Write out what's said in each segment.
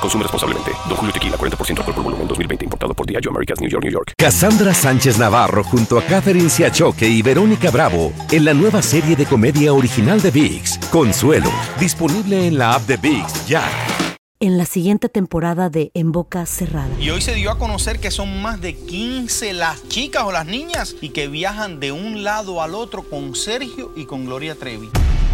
Consume responsablemente. Don Julio Tequila, 40% alcohol por volumen, 2020. Importado por Diageo Americas, New York, New York. Cassandra Sánchez Navarro junto a Catherine Siachoque y Verónica Bravo en la nueva serie de comedia original de VIX, Consuelo. Disponible en la app de VIX, ya. En la siguiente temporada de En Boca Cerrada. Y hoy se dio a conocer que son más de 15 las chicas o las niñas y que viajan de un lado al otro con Sergio y con Gloria Trevi.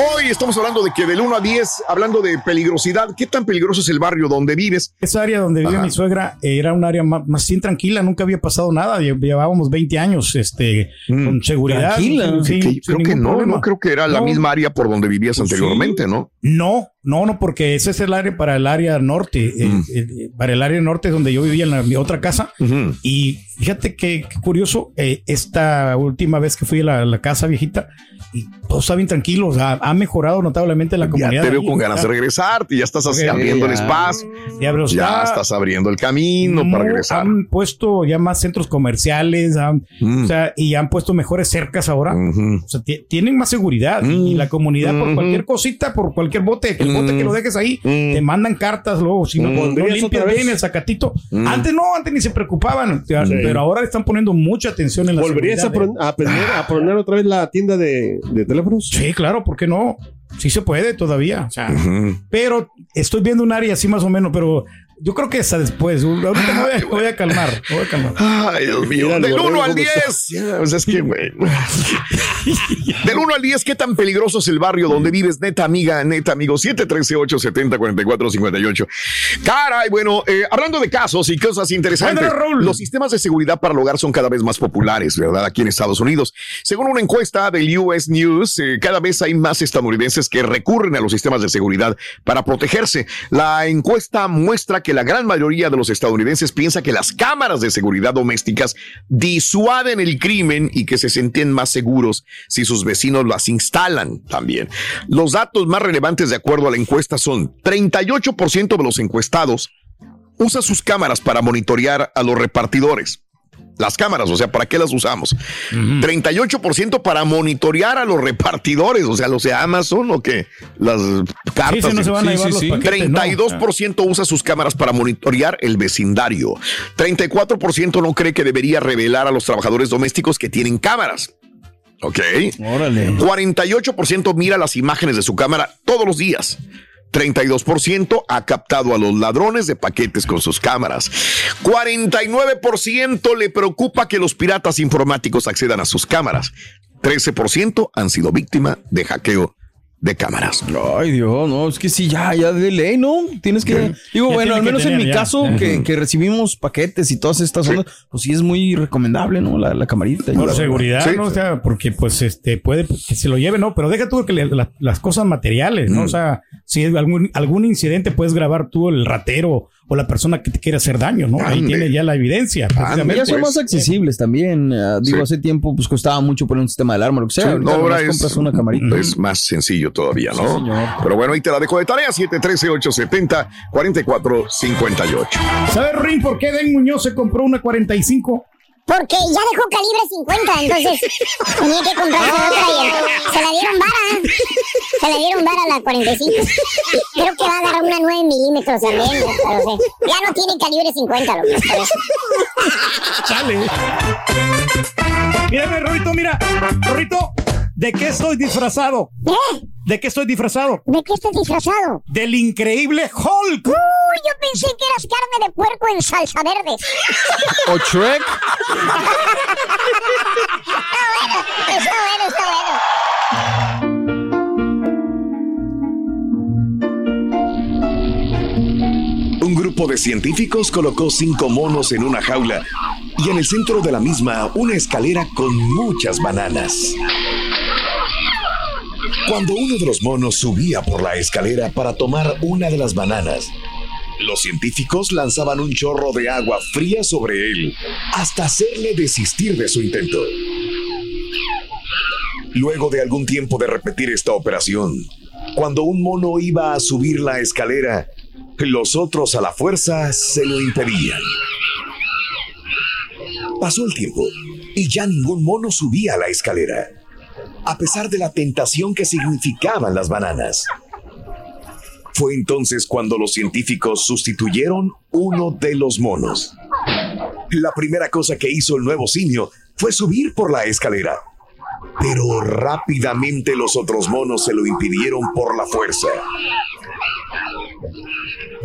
Hoy estamos hablando de que del 1 a 10, hablando de peligrosidad, ¿qué tan peligroso es el barrio donde vives? Esa área donde vive Ajá. mi suegra era un área más, más bien tranquila, nunca había pasado nada, lle- llevábamos 20 años este, con seguridad. Tranquila. sin creo que no, problema. no creo que era la misma área por donde vivías anteriormente, ¿no? No, no, no, porque ese es el área para el área norte, eh, Mm. eh, eh, para el área norte donde yo vivía en la, mi otra casa. Y fíjate que, qué curioso, eh, esta última vez que fui a la, la casa viejita, y todo está bien tranquilo, o sea, ha mejorado notablemente la Ya comunidad. te veo con ganas de regresarte, ya estás así Ok, abriendo el ya. espacio, Ya, ya está- estás abriendo el camino para No, regresar. Han puesto ya más centros comerciales, han- Mm. o sea, y han puesto mejores cercas ahora. O sea, ti- tienen más seguridad y la comunidad por cualquier cosita, por cualquier bote, el bote Mm. que lo dejes ahí, Mm. te mandan cartas luego, si no, Mm. no ¿Volverías limpias bien el sacatito. Mm. Antes no, antes ni se preocupaban, Sí. pero ahora están poniendo mucha atención en la ¿Volverías a, a aprender a poner otra vez la tienda de, de teléfonos? Sí, claro, ¿por qué no? Sí se puede todavía. O sea, pero estoy viendo un área así más o menos, pero yo creo que hasta después. Ahorita me voy a, me voy a calmar. me voy a calmar. Ay, Dios mío. Mira, Del el 1 borrego al cómo 10. está. Ya, pues es que, güey. Del 1 al 10, ¿qué tan peligroso es el barrio donde vives? Neta, amiga, neta, amigo. 713-870-4458. Caray, bueno, eh, hablando de casos y cosas interesantes, los sistemas de seguridad para el hogar son cada vez más populares, ¿verdad? Aquí en Estados Unidos. Según una encuesta del US News, eh, cada vez hay más estadounidenses que recurren a los sistemas de seguridad para protegerse. La encuesta muestra que la gran mayoría de los estadounidenses piensa que las cámaras de seguridad domésticas disuaden el crimen y que se sienten más seguros si sus vecinos las instalan también. Los datos más relevantes de acuerdo a la encuesta son 38% de los encuestados usa sus cámaras para monitorear a los repartidores. Las cámaras, o sea, ¿para qué las usamos? 38% para monitorear a los repartidores, o sea, los de Amazon o que las cartas. Sí, sí, no se van a llevar los paquetes, no. 32% usa sus cámaras para monitorear el vecindario. 34% no cree que debería revelar a los trabajadores domésticos que tienen cámaras. Ok. Órale. 48% mira las imágenes de su cámara todos los días. 32% ha captado a los ladrones de paquetes con sus cámaras. 49% le preocupa que los piratas informáticos accedan a sus cámaras. 13% han sido víctima de hackeo de cámaras. Ay, Dios, no, es que sí, ya, ya de ley, ¿no? Tienes que. Digo, Ya bueno, al que menos en mi ya. caso, que, que recibimos paquetes y todas estas ondas, pues sí es muy recomendable, ¿no? La, la camarita. Por la- seguridad, Sí. ¿no? O sea, porque pues este puede que se lo lleve, ¿no? Pero deja tú que le- la- las cosas materiales, ¿no? Mm. O sea, si es algún, algún incidente puedes grabar tú el ratero o la persona que te quiere hacer daño, ¿no? Ahí Ande. tienes ya la evidencia. Ya precisamente. son más accesibles también. ah, digo, Sí. hace tiempo pues costaba mucho poner un sistema de alarma, lo que sea. Sí, Ahorita ahora es, compras una camarita. es más sencillo todavía, ¿no? Sí, señor. Pero bueno, ahí te la dejo de tarea, 713-870-4458. ¿Sabes, Rin, por qué Den Muñoz se compró una 45? Porque ya dejó calibre 50, entonces tenía que comprarse otra y se la dieron vara. Se la dieron vara a la 45. Creo que va a agarrar una 9 milímetros también, pero sí. ya no tiene calibre 50, loco. por eso. Chale. Mírame, Rorito, mira. Rorito, ¿de qué estoy disfrazado? ¿Eh? ¿De qué estoy disfrazado? ¿De qué estás disfrazado? Del increíble Hulk. Uy, yo pensé que eras carne de puerco en salsa verde. ¿O Shrek? está bueno, está bueno, está bueno. Un grupo de científicos colocó cinco monos en una jaula y en el centro de la misma una escalera con muchas bananas. Cuando uno de los monos subía por la escalera para tomar una de las bananas, los científicos lanzaban un chorro de agua fría sobre él hasta hacerle desistir de su intento. Luego de algún tiempo de repetir esta operación, cuando un mono iba a subir la escalera, los otros a la fuerza se lo impedían. Pasó el tiempo y ya ningún mono subía la escalera, a pesar de la tentación que significaban las bananas. Fue entonces cuando los científicos sustituyeron uno de los monos. La primera cosa que hizo el nuevo simio fue subir por la escalera. Pero rápidamente los otros monos se lo impidieron por la fuerza.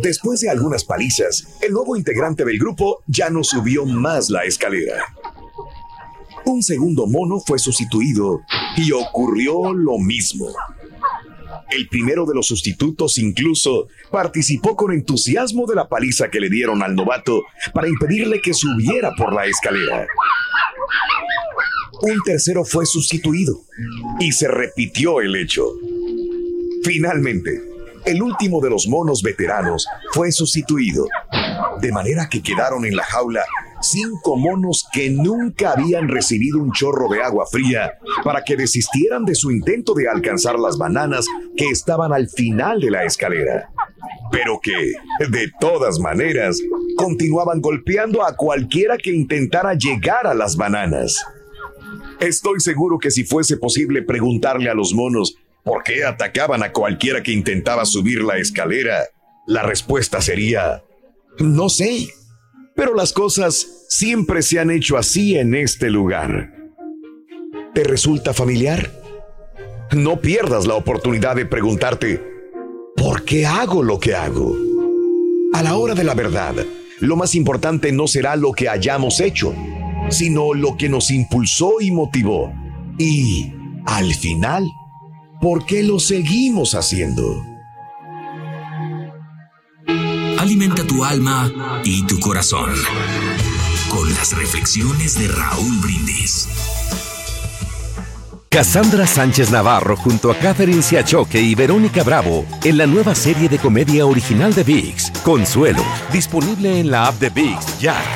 Después de algunas palizas, el nuevo integrante del grupo ya no subió más la escalera. Un segundo mono fue sustituido y ocurrió lo mismo. El primero de los sustitutos incluso participó con entusiasmo de la paliza que le dieron al novato para impedirle que subiera por la escalera. Un tercero fue sustituido y se repitió el hecho. Finalmente, el último de los monos veteranos fue sustituido, de manera que quedaron en la jaula cinco monos que nunca habían recibido un chorro de agua fría para que desistieran de su intento de alcanzar las bananas que estaban al final de la escalera. Pero que, de todas maneras, continuaban golpeando a cualquiera que intentara llegar a las bananas. Estoy seguro que si fuese posible preguntarle a los monos por qué atacaban a cualquiera que intentaba subir la escalera, la respuesta sería, no sé, pero las cosas siempre se han hecho así en este lugar. ¿Te resulta familiar? No pierdas la oportunidad de preguntarte, ¿por qué hago lo que hago? A la hora de la verdad, lo más importante no será lo que hayamos hecho, sino lo que nos impulsó y motivó. Y, al final, ¿por qué lo seguimos haciendo? Alimenta tu alma y tu corazón con las reflexiones de Raúl Brindis. Cassandra Sánchez Navarro junto a Catherine Siachoque y Verónica Bravo en la nueva serie de comedia original de VIX, Consuelo, disponible en la app de VIX ya.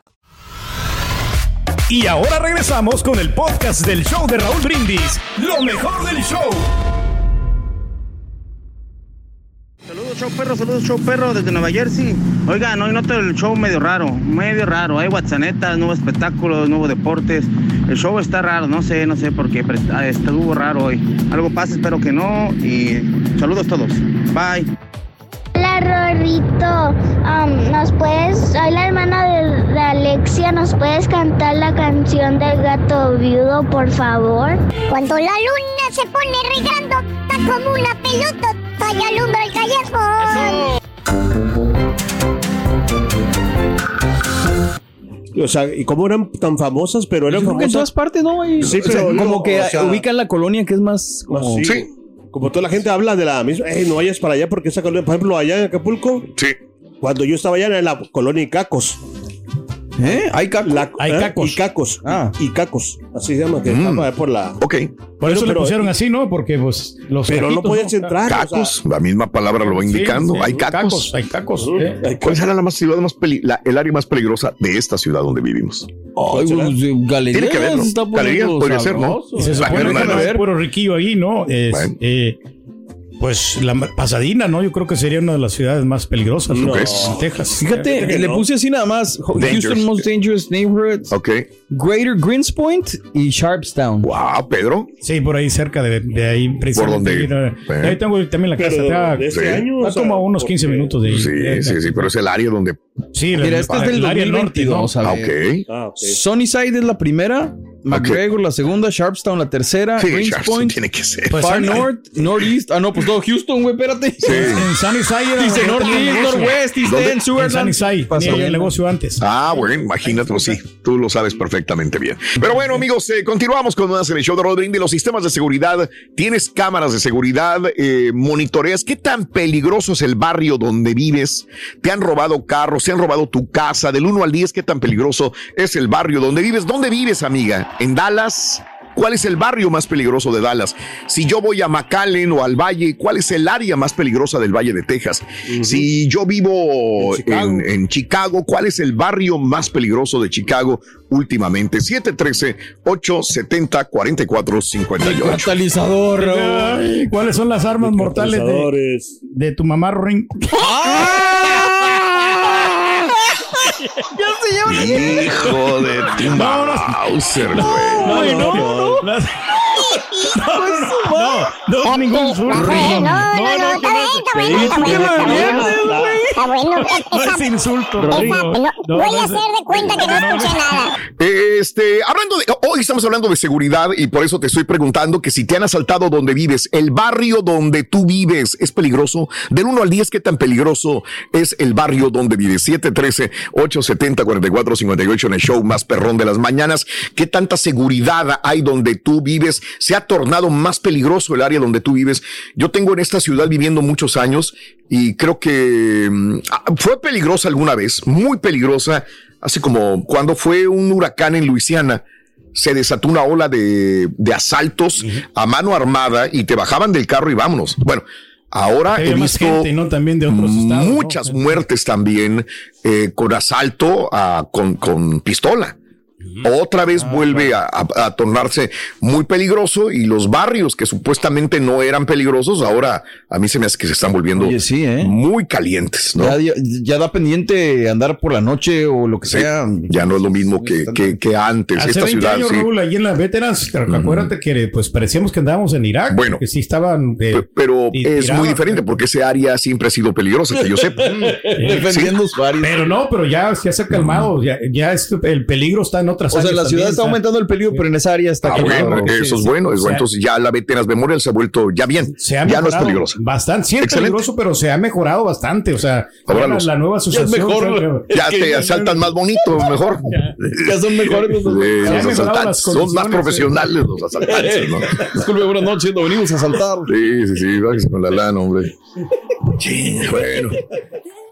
Y ahora regresamos con el podcast del show de Raúl Brindis. Lo mejor del show. Saludos, show perro, saludos, show perro, desde Nueva Jersey. Oigan, hoy noto el show medio raro, medio raro. Hay WhatsAppetas, nuevos espectáculos, nuevos deportes. El show está raro, no sé, no sé por qué, pero estuvo raro hoy. Algo pasa, espero que no. Y saludos todos. Bye. Hola Rorrito, Am, ¿nos puedes, soy la hermana de, de Alexia, ¿nos puedes cantar la canción del gato viudo, por favor? Cuando la luna se pone regando, está como una pelota, y alumbra el callejón. O sea, ¿y cómo eran tan famosas? Pero eran Yo creo que en famosas. todas partes, ¿no? Y- Sí, o sea, pero como que o sea- ubican la colonia que es más como... Sí. Como toda la gente habla de la misma, "Ey, no vayas para allá porque esa colonia, por ejemplo, allá en Acapulco. Sí. Cuando yo estaba allá era la colonia Icacos. ¿Eh? Hay cacos. Hay cacos. Icacos. Ah. Icacos. Así se llama, que Mm. por la. Ok. Por eso Pero- le pusieron así, ¿no? Porque pues los Pero no cajitos, podías entrar. Cacos, la misma palabra lo va indicando. Sí, sí, hay cacos. Hay cacos. ¿eh? ¿Cuál será la más, ciudad más peli- la- el área más peligrosa de esta ciudad donde vivimos? Ay, será? pues, eh, galerías Tiene que ver, ¿no? Galerías podría ser, ¿no? sabroso. Y se La supone que no puro riquillo ahí, ¿no? Es, Bueno. eh, Pues la Pasadena, ¿no? Yo creo que sería una de las ciudades más peligrosas ¿Tú ¿no? en Texas. Fíjate, le puse así nada más. Dangerous. Houston Most Dangerous Neighborhoods. Ok. Greater Greenspoint y Sharpstown. Wow, Pedro. Sí, por ahí cerca de, de ahí. precisamente. dónde? Mira, Eh. Ahí tengo también la casa. Pero, está- ¿de este Sí. año? está O sea, como a unos 15 porque- minutos de ahí. Sí, sí, sí, pero es el área donde. Sí, Mira, este es del el área norte, ¿no? 2022. a Ah, ver. ok. Ah, ok. Sunnyside es la primera, McGregor la segunda, Sharpstown la tercera, Sí, Greenspoint, Charleston tiene que ser. Pues, Far Sunny- North, Northeast. Ah, no, pues todo Houston, güey, espérate. En Sunnyside era Dice Northeast. Northwest, East. End, En Sugarland. Sunnyside. Tenía el negocio antes. Ah, bueno, imagínate, pues sí, tú lo sabes perfectamente bien. Pero bueno, amigos, eh, continuamos con más en el show de Rodríguez. Los sistemas de seguridad, tienes cámaras de seguridad, eh, monitoreas. ¿Qué tan peligroso es el barrio donde vives? ¿Te han robado carros? ¿Te han robado tu casa? Del 1 al 10, ¿qué tan peligroso es el barrio donde vives? ¿Dónde vives, amiga? ¿En Dallas? ¿Cuál es el barrio más peligroso de Dallas? Si yo voy a McAllen o al Valle, ¿cuál es el área más peligrosa del Valle de Texas? Si yo vivo En Chicago. en, en Chicago, ¿cuál es el barrio más peligroso de Chicago últimamente? 713-870-4458. Catalizador. Ay, ¿Cuáles son las armas mortales de, Catalizadores. de tu mamá, Ring? Hijo de tu Mauser, güey. No, no, no. No, no, no, ningún No, insulto. no, no, no, está bien, está bueno, está bueno, está bueno. Está bueno. No es insulto, voy a hacer de cuenta que no escuché nada. Este, hablando de, hoy estamos hablando de seguridad y por eso te estoy preguntando que si te han asaltado donde vives, el barrio donde tú vives es peligroso. Del 1 al 10, ¿qué tan peligroso es el barrio donde vives? 713-870-4458 en el show más perrón de las mañanas. ¿Qué tanta seguridad hay donde tú vives? ¿Se ha tornado más peligroso el área donde tú vives? Yo tengo en esta ciudad viviendo muchos años y creo que mm, ah, fue peligrosa alguna vez, muy peligrosa hace como cuando fue un huracán en Luisiana, se desató una ola de, de asaltos a mano armada y te bajaban del carro y vámonos. Bueno, ahora he visto gente, ¿no? También de otros estados. ¿no? muchas muertes también eh, con asalto a- con, con pistola. Otra vez Ah, vuelve a, a- a tornarse muy peligroso y los barrios que supuestamente no eran peligrosos, ahora a mí se me hace que se están volviendo Oye, sí, ¿eh? muy calientes, ¿no? Ya, ya- ya da pendiente andar por la noche o lo que Sí, sea. ya no es lo mismo que, que, que antes. Hace Esta 20 ciudad, años, sí. Raúl, allí en las Veterans, te- acuérdate que pues parecíamos que andábamos en Irak. Bueno. que sí estaban. eh, Pe- Pero es tiraban. muy diferente porque ese área siempre ha sido peligrosa, que yo sepa. Defendiendo usuarios. Pero no, pero ya, ya se ha calmado. Ya, ya es- el peligro está en otras O sea, áreas la ciudad también, está o sea, aumentando el peligro, pero en esa área está Ah, bueno, Sí, eso es sí. bueno. es O bueno. sea, Entonces ya la Veteras Memorial se ha vuelto ya bien. Se ha ya no es peligrosa. Bastante, sí es Excelente. peligroso, pero se ha mejorado bastante. O sea, Ahora la, la nueva Ya es asociación. mejor. Ya te asaltan más bonito, mejor. Ya son mejores los Sí, asaltantes las son más profesionales los asaltantes, ¿no? Disculpe, buenas noches, no venimos a saltar. Sí, sí, sí, bájese con la lana, hombre. Sí, bueno.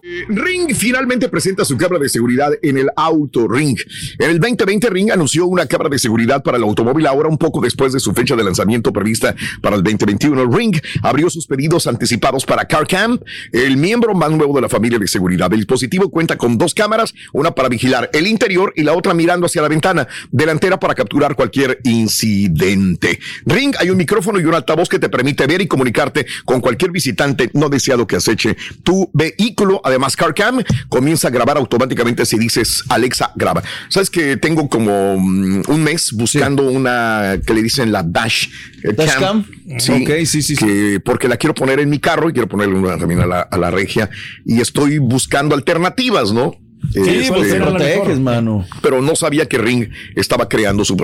Eh, Ring finalmente presenta su cámara de seguridad en el auto Ring. En el 2020 Ring anunció una cámara de seguridad para el automóvil ahora un poco después de su fecha de lanzamiento prevista para el 2021. Ring abrió sus pedidos anticipados para CarCam, el miembro más nuevo de la familia de seguridad. El dispositivo cuenta con dos cámaras, una para vigilar el interior y la otra mirando hacia la ventana delantera para capturar cualquier incidente. Ring hay un micrófono y un altavoz que te permite ver y comunicarte con cualquier visitante no deseado que aceche tu vehículo. Además, CarCam comienza a grabar automáticamente si dices Alexa graba. Sabes que tengo como mm, un mes buscando una que le dicen la Dash, Dash Cam. Sí, Ok, sí, sí, sí. que porque la quiero poner en mi carro y quiero ponerle una también a la, a la regia y estoy buscando alternativas, ¿no? Sí, Este, pues, Te era la proteges, mejor. mano. pero no sabía que Ring estaba creando su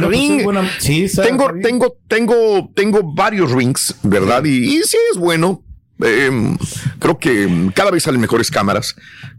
no, pues, Ring. es buena- sí, tengo, tengo, tengo, tengo varios rings, ¿verdad? Y, y sí es bueno. Eh, creo que cada vez salen mejores cámaras,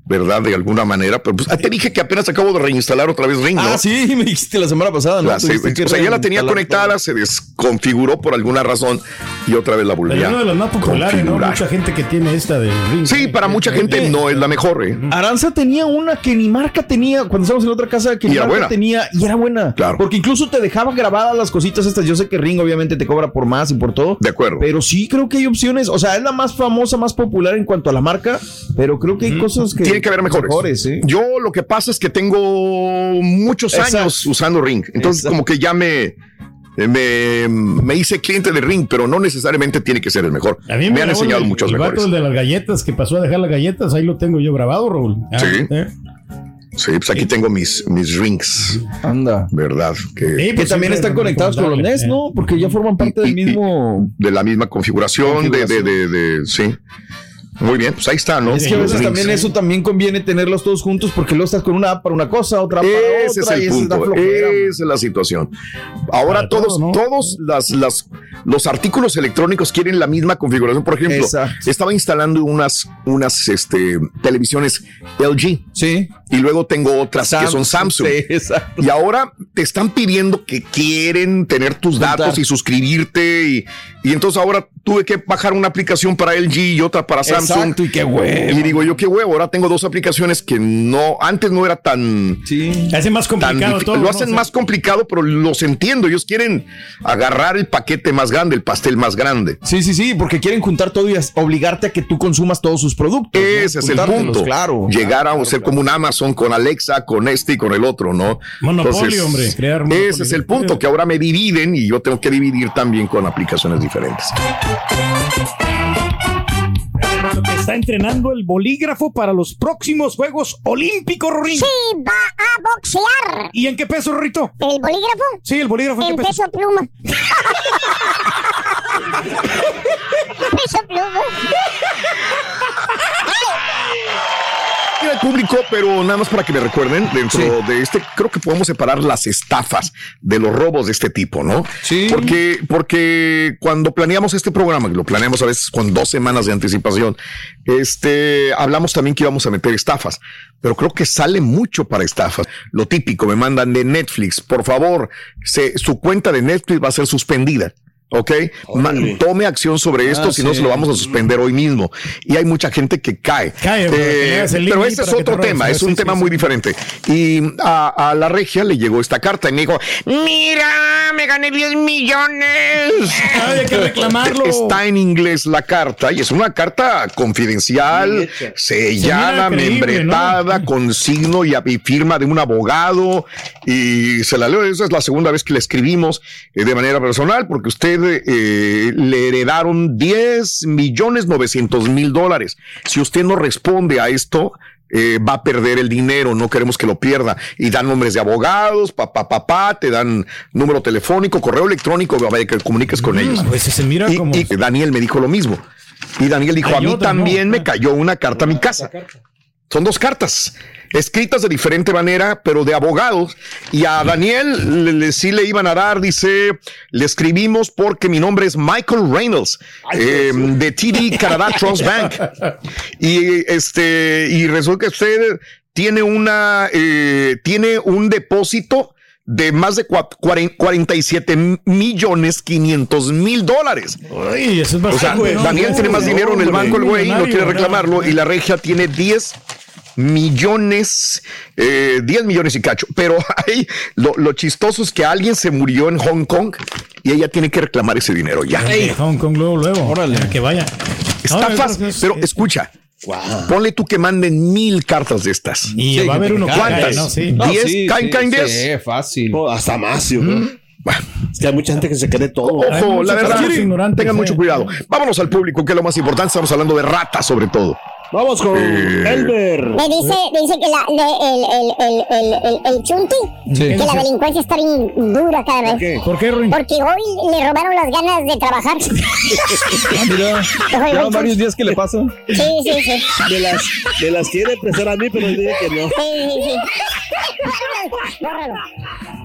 ¿verdad? De alguna manera. Pero pues, ah, te dije que apenas acabo de reinstalar otra vez Ring, ¿no? Ah, sí, me dijiste la semana pasada, ¿no? La- se- Tuviste que o sea, ya la tenía conectada, se desconfiguró por alguna razón y otra vez la volví a una de las más populares, ¿no? Mucha gente que tiene esta de Ring. Sí, para mucha gente no es la mejor, ¿eh? Aranza tenía una que ni marca tenía cuando estábamos en otra casa que ni marca buena. tenía y era buena. Claro. Porque incluso te dejaba grabadas las cositas estas. Yo sé que Ring obviamente te cobra por más y por todo. De acuerdo. Pero sí creo que hay opciones. O sea, es la más famosa, más popular en cuanto a la marca. Pero creo que hay cosas que. Tiene que haber mejores. ¿sí? Yo lo que pasa es que tengo muchos Exacto. años usando Ring. Entonces, Exacto. como que ya me. me, me hice cliente de Ring, pero no necesariamente tiene que ser el mejor. A mí me, han enseñado el- muchos el vato, mejores. el de las galletas que pasó a dejar las galletas, ahí lo tengo yo grabado, Raúl. Ah, Sí. ¿eh? Sí, pues aquí tengo mis, mis rings. Anda. ¿Verdad? Que, Sí, Que pues también están es conectados con los NES, ¿eh? ¿no? Porque ya forman parte del mismo. de la misma configuración, De, de, de, de- sí. Muy bien, pues ahí está, ¿no? Es que a veces también eso también conviene tenerlos todos juntos porque luego estás con una app para una cosa, otra para Ese es otra. el es la punto, esa es la situación. Ahora Para todo, todos, ¿no? todos las, las, los artículos electrónicos quieren la misma configuración. Por ejemplo, Exacto. estaba instalando unas, unas este, televisiones LG Sí. y luego tengo otras que son Samsung. Sí, exacto. Y ahora te están pidiendo que quieren tener tus Juntar. datos y suscribirte. Y, y entonces ahora tuve que bajar una aplicación para LG y otra para Samsung. Exacto, y qué huevo. Y digo yo, qué huevo. Ahora tengo dos aplicaciones que no, antes no era tan. Sí. Se hace más complicado todo. lo ¿no? hacen O sea, más complicado, pero los entiendo. Ellos quieren agarrar el paquete más grande, el pastel más grande. Sí, sí, sí, porque quieren juntar todo y obligarte a que tú consumas todos sus productos. ¿no? Ese es el punto. Claro. Llegar a ser como un Amazon con Alexa, con este y con el otro, ¿no? Monopolio, hombre, crear monopolio. Ese es el punto, que ahora me dividen y yo tengo que dividir también con aplicaciones diferentes. Que está entrenando el bolígrafo para los próximos Juegos Olímpicos, Rorín. Sí, va a boxear. ¿Y en qué peso, Rorrito? ¿El bolígrafo? Sí, el bolígrafo en En qué peso. peso pluma. peso pluma. Mira el público, pero nada más para que me recuerden, dentro de este, creo que podemos separar las estafas de los robos de este tipo, ¿no? Sí. Porque, porque cuando planeamos este programa, que lo planeamos a veces con dos semanas de anticipación, este, hablamos también que íbamos a meter estafas, pero creo que sale mucho para estafas. Lo típico, me mandan de Netflix, por favor, se- su cuenta de Netflix va a ser suspendida. ¿Ok? Tome acción sobre esto, Ah, si no sí. se lo vamos a suspender hoy mismo. Y hay mucha gente que cae. Cae, Eh, pero este es te otro tema, es un sí, tema sí. muy diferente. Y a, a la regia le llegó esta carta y me dijo, mira, me gané 10 millones. Ay, hay que reclamarlo. Está en inglés la carta y es una carta confidencial, sellada, membretada, con signo y, y firma de un abogado. Y se la leo, esa es la segunda vez que le escribimos eh, de manera personal, porque usted eh, le heredaron 10 millones 900 mil dólares. Si usted no responde a esto, eh, va a perder el dinero, no queremos que lo pierda. Y dan nombres de abogados, papá, papá, te dan número telefónico, correo electrónico, para que comuniques con ellos. Pues se mira Y, como. y Daniel me dijo lo mismo. Y Daniel dijo, Hay a mí otra, también ¿no? me cayó una carta a mi casa. Son dos cartas, escritas de diferente manera, pero de abogados. Y a Daniel le, le- sí le iban a dar, dice, le escribimos porque mi nombre es Michael Reynolds, eh, de TD Canada Trust Bank. Y este, y resulta que usted tiene una, eh, tiene un depósito de más de cua- cuaren- 47 millones 500 mil dólares. Ay, eso es O sea, bastante. ¿no? Daniel tiene más No, dinero en el banco, el güey, no quiere ¿no? reclamarlo, y la regia tiene 10 millones, eh, 10 millones y cacho. Pero ahí lo, lo chistoso es que alguien se murió en Hong Kong y ella tiene que reclamar ese dinero ya. De Hong Kong luego, luego. Órale. Que vaya. Estafas, No, es- pero es- escucha. Ponle tú que manden mil cartas de estas. Y Sí, va a haber uno ¿Cuántas? cae, ¿no? Sí. No, ¿Diez? sí, ¿Caen, caen sí, diez? fácil. Oh, hasta más, yo creo. Es que hay mucha gente que se cree todo. Ojo, la verdad, tengan eh. mucho cuidado. Vámonos al público, que es lo más importante. Estamos hablando de ratas, sobre todo. Vamos con Eh. Elmer. Me dice, dice que la, le- el, el, el, el, el, el chunti, Sí. que la delincuencia está bien dura cada vez. ¿Por qué? ¿Por qué, Ruin? Porque hoy le robaron las ganas de trabajar. sí, Ah, mira, Jesús. varios días que le pasa. sí, sí. Me las, me las quiere prestar a mí, pero dije que no. Sí, sí, sí.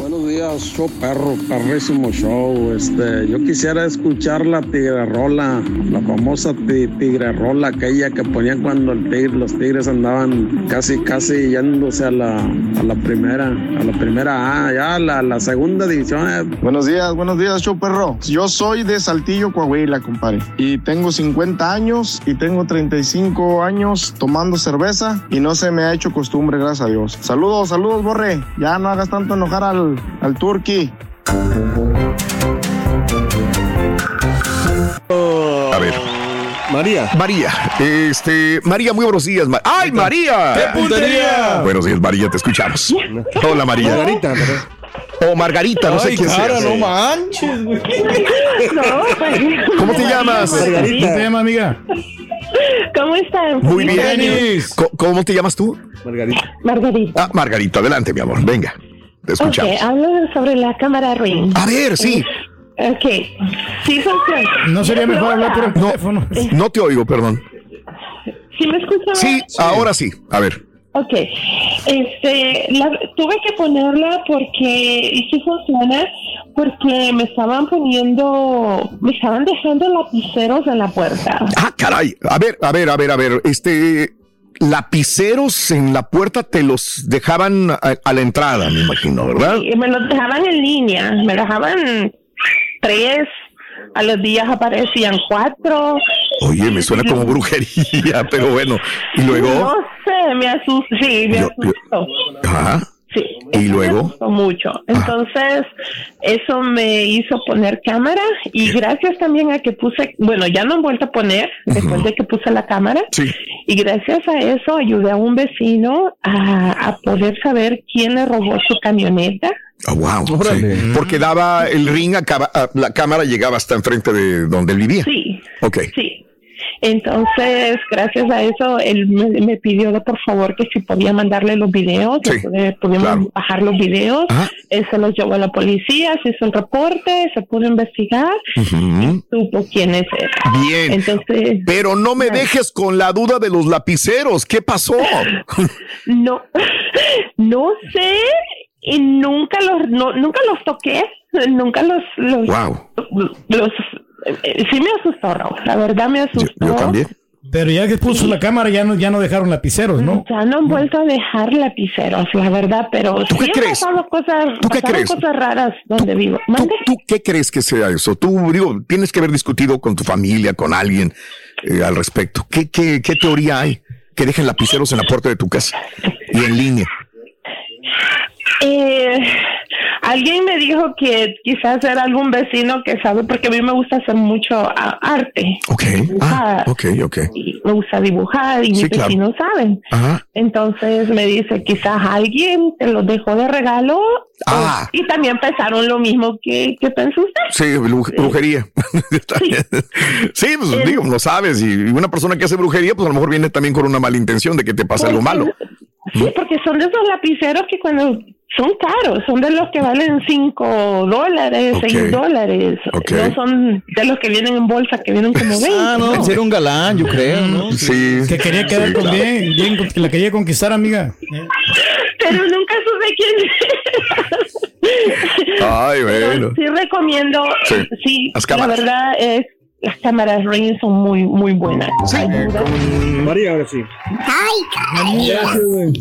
Buenos días, show perro, perrísimo show. Este, yo quisiera escuchar la tigrerola, la famosa ti- tigrerola, aquella que ponían cuando el tigre- los tigres andaban casi, casi yéndose a la, a la primera, a la primera A, ya la, la segunda división. eh. Buenos días, buenos días, show perro. Yo soy de Saltillo, Coahuila, compadre. Y tengo 50 años y tengo 35 años tomando cerveza y no se me ha hecho costumbre, gracias a Dios. Saludos, saludos, Borre. Ya no hagas tanto enojar al, al turqui. A ver. María. María. Este, María, muy buenos días. Ma- ¡Ay, María! ¡Qué puntería! Buenos días, María, te escuchamos. Hola, María. Margarita, O Margarita, no sé Ay, quién cara, sea. no manches, güey. ¿Cómo te llamas? ¿Cómo te llama, amiga? ¿Cómo están? Muy bien. ¿Cómo te llamas tú? Margarita. Margarita. Ah, Margarita, adelante, mi amor. Venga, te escuchamos. Ok, hablo sobre la cámara Ring. A ver, sí. Ok, sí funciona. No sería mejor hablar por el teléfono. No te oigo, perdón. ¿Sí me escuchan? Sí, ahora sí. A ver. Ok, este, la- tuve que ponerla porque, y sí funciona, porque me estaban poniendo, me estaban dejando lapiceros en la puerta. Ah, caray. A ver, a ver, a ver, a ver. Este, lapiceros en la puerta te los dejaban a, a la entrada, me imagino, ¿verdad? Y me los dejaban en línea, me dejaban tres, a los días aparecían cuatro. Oye, me suena como brujería, pero bueno. Y luego. No sé, me asustó, sí, me Yo- yo- asustó. Sí. Y luego. mucho. Entonces, eso me hizo poner cámara y gracias también a que puse, bueno, ya no han vuelto a poner después de que puse la cámara. Sí. Y gracias a eso ayudé a un vecino a, a poder saber quién le robó su camioneta. Ah, wow. sí. Porque daba el ring, acaba, a- la cámara llegaba hasta enfrente de donde él vivía. Sí. Ok. Sí. Entonces, gracias a eso, él me, me pidió de por favor que si podía mandarle los videos, Sí, que pudimos bajar los videos. Él se los llevó a la policía, se hizo el reporte, se pudo investigar, Ujú. supo quiénes eran. Bien. Entonces. Pero no me dejes con la duda de los lapiceros. ¿Qué pasó? No, no sé y nunca los, no, nunca los toqué, nunca los, los, Wow. los, eh, sí me asustó, Raúl, la verdad me asustó. Pero ya que puso la cámara, ya no, ya no dejaron lapiceros, ¿no? Ya no han vuelto a dejar lapiceros, la verdad, pero sí qué crees? pasado cosas, ¿Tú qué crees? cosas raras donde vivo. ¿Tú qué crees que sea eso? Tú, digo, tienes que haber discutido con tu familia, con alguien eh, al respecto. ¿Qué, qué, ¿Qué teoría hay que dejen lapiceros en la puerta de tu casa y en línea? Eh, alguien me dijo que quizás era algún vecino que sabe, porque a mí me gusta hacer mucho arte. Ok. Ah, ok, ok. y me gusta dibujar y Sí, mis claro. vecinos saben. Ajá. Entonces me dice, quizás alguien te los dejó de regalo. Ah. Y también pensaron lo mismo que, que pensó usted. Sí, bru- brujería. Sí, pues digo, no sabes. Y una persona que hace brujería, pues a lo mejor viene también con una mala intención de que te pase algo malo. Sí, porque son de esos lapiceros que cuando son caros, son de los que valen 5 dólares, Ok. 6 dólares. No son de los que vienen en bolsa, que vienen como 20. Ah, no, ser un galán, yo creo, ¿no? Sí. Que quería quedar Sí, con claro. bien, bien, que la quería conquistar, amiga. Pero nunca supe quién Ay, bueno. Sí recomiendo, Sí. sí, la verdad es, las cámaras Ring son muy, muy buenas. Ayudan. María, ahora sí. Ay. ¿Eh?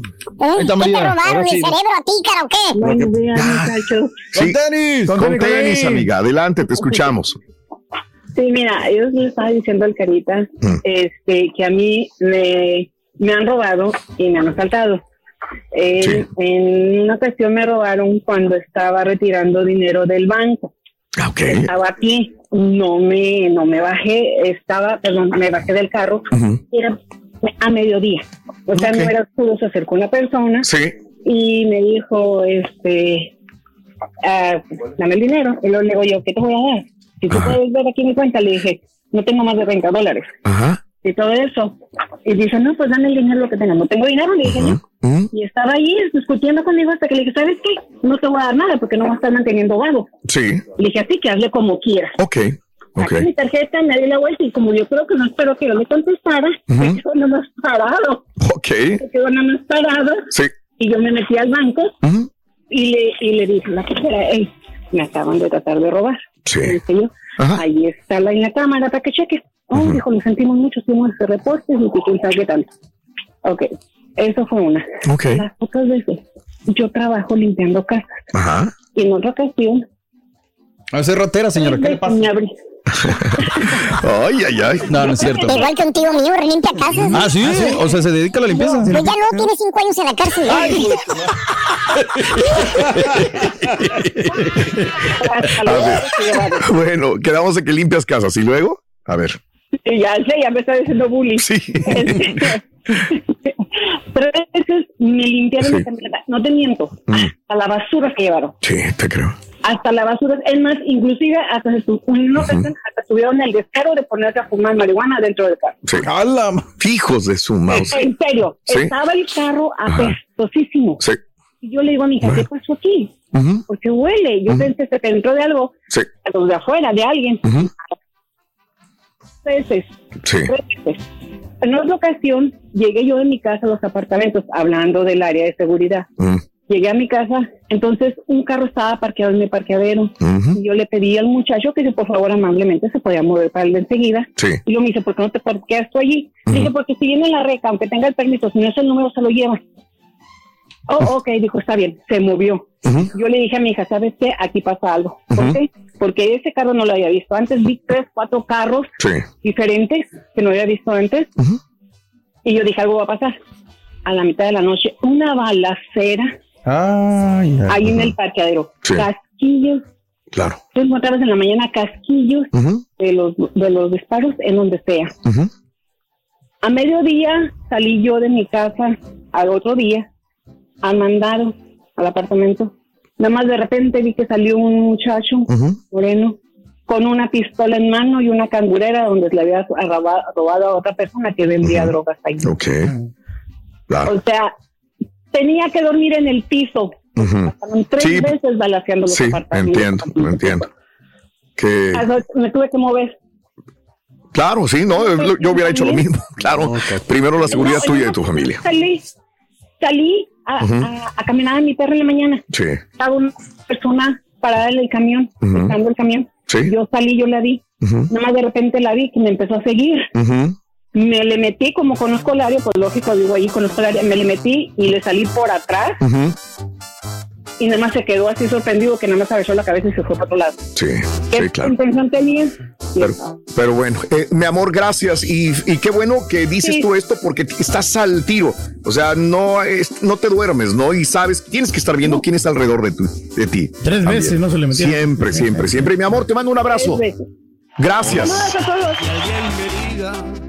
Está ¿Qué María. te robaron sí. cerebro a ti, cara, o qué? Días, muchachos. Sí. tenis! Con, Con tenis, tenis. amiga. Adelante, te escuchamos. Sí, mira, yo le estaba diciendo al Carita Mm. este, que a mí me, me han robado y me han asaltado. En, en una ocasión me robaron cuando estaba retirando dinero del banco. Estaba aquí, no me, no me bajé, estaba, perdón, me bajé del carro, era a mediodía. O sea, no era oscuro, se acercó una persona Sí. y me dijo, este, ah, dame el dinero. Y luego le digo yo, ¿qué te voy a dar? Si tú puedes ver aquí mi cuenta, le dije, no tengo más de 30 dólares. Ajá. Y todo eso. Y dice, no, pues dame el dinero lo que tengas. No tengo dinero, le dije yo. Y estaba ahí discutiendo conmigo hasta que le dije, ¿sabes qué? No te voy a dar nada porque no vas a estar manteniendo vago. Sí. Le dije, así que hazle como quieras. Ok. Saqué mi tarjeta, me di la vuelta y como yo creo que no espero que yo le contestara, me quedo nada más parado. Ok. Me quedo nada más parado. Sí. Y yo me metí al banco y le y le dije a la cajera, hey, me acaban de tratar de robar. Sí. Le dije yo, ahí está la en la cámara para que cheque. Oh, dijo, lo sentimos mucho, hicimos ese reporte y que quién sabe qué tanto. Ok, eso fue una. Ok. Las otras veces, yo trabajo limpiando casas. Ajá. Y en otra ocasión, A ser ratera, señora. ¿Qué le pasa? me abrí. Ay, ay, ay. No, no es cierto. Igual que un tío mío, limpia casas. Ah, ¿sí? O sea, se dedica a la limpieza. Pues ya no, tiene cinco años en la cárcel. A ver. Bueno, quedamos en que limpias casas. ¿Y luego? A ver. Y ya sé, ya me está diciendo bullying. Sí. Tres veces me limpiaron la camioneta. No te miento. Hasta la basura que llevaron. Sí, te creo. Hasta la basura. Es más, inclusive hasta se tu- en una ocasión hasta tuvieron el descaro de ponerse a fumar marihuana dentro del carro. Sí. Fijos de su mouse. En serio, Sí. estaba el carro apestosísimo. Sí. Y yo le digo a mi hija, ¿qué pasó aquí? Ujú. Porque huele. Yo pensé que dentro de algo, Sí. de afuera, de alguien. Veces. Sí. tres veces. En otra ocasión, llegué yo de mi casa a los apartamentos, hablando del área de seguridad. Mm. Llegué a mi casa, entonces un carro estaba parqueado en mi parqueadero. Y yo le pedí al muchacho que si por favor amablemente se podía mover para el de enseguida. Sí. Y yo me dice, ¿por qué no te parqueas tú allí? Dije, porque si viene la reca, aunque tenga el permiso, si no es el número, se lo lleva. Oh, ok, dijo, está bien, se movió. Yo le dije a mi hija, ¿sabes qué? Aquí pasa algo. ¿Por qué? Porque ese carro no lo había visto. Antes vi tres, cuatro carros Sí. diferentes que no había visto antes. Y yo dije, algo va a pasar. A la mitad de la noche, una balacera ahí en el parqueadero. Sí. Casquillos. Claro. Tú encontrabas en la mañana casquillos de, los, de los disparos en donde sea. A mediodía salí yo de mi casa al otro día a mandar al apartamento. Nada más de repente vi que salió un muchacho moreno con una pistola en mano y una cangurera donde le había robado, robado a otra persona que vendía drogas ahí. Ok. Claro. O sea, tenía que dormir en el piso. Pasaron tres Sí. veces balaseando los Sí, apartamentos. entiendo, lo entiendo. Que, Ah, Me tuve que mover. claro, sí, no, yo, hubiera hecho lo mismo. Claro. Primero la seguridad No, tuya y de tu familia. Salí, salí a, Ujú. a- a caminar a mi perro en la mañana. Sí. Estaba una persona parada en el camión, esperando el camión. Sí. Yo salí, yo la vi. Ujú. Nada más de repente la vi que me empezó a seguir. Me le metí, como conozco el área, pues lógico, digo ahí conozco el área, me le metí y le salí por atrás. Y nada más se quedó así sorprendido que nada más agachó la cabeza y se fue para otro lado. Sí, ¿Qué sí, claro. intención tenía? Pero, pero bueno, eh, mi amor, gracias. Y, y qué bueno que dices Sí. tú esto porque estás al tiro. O sea, no, es- no te duermes, ¿no? Y sabes, tienes que estar viendo quién está alrededor de, tu, de ti. Tres También. veces no se le metieron. Siempre, siempre, siempre. Mi amor, te mando un abrazo. Tres veces. Gracias. Saludos a todos.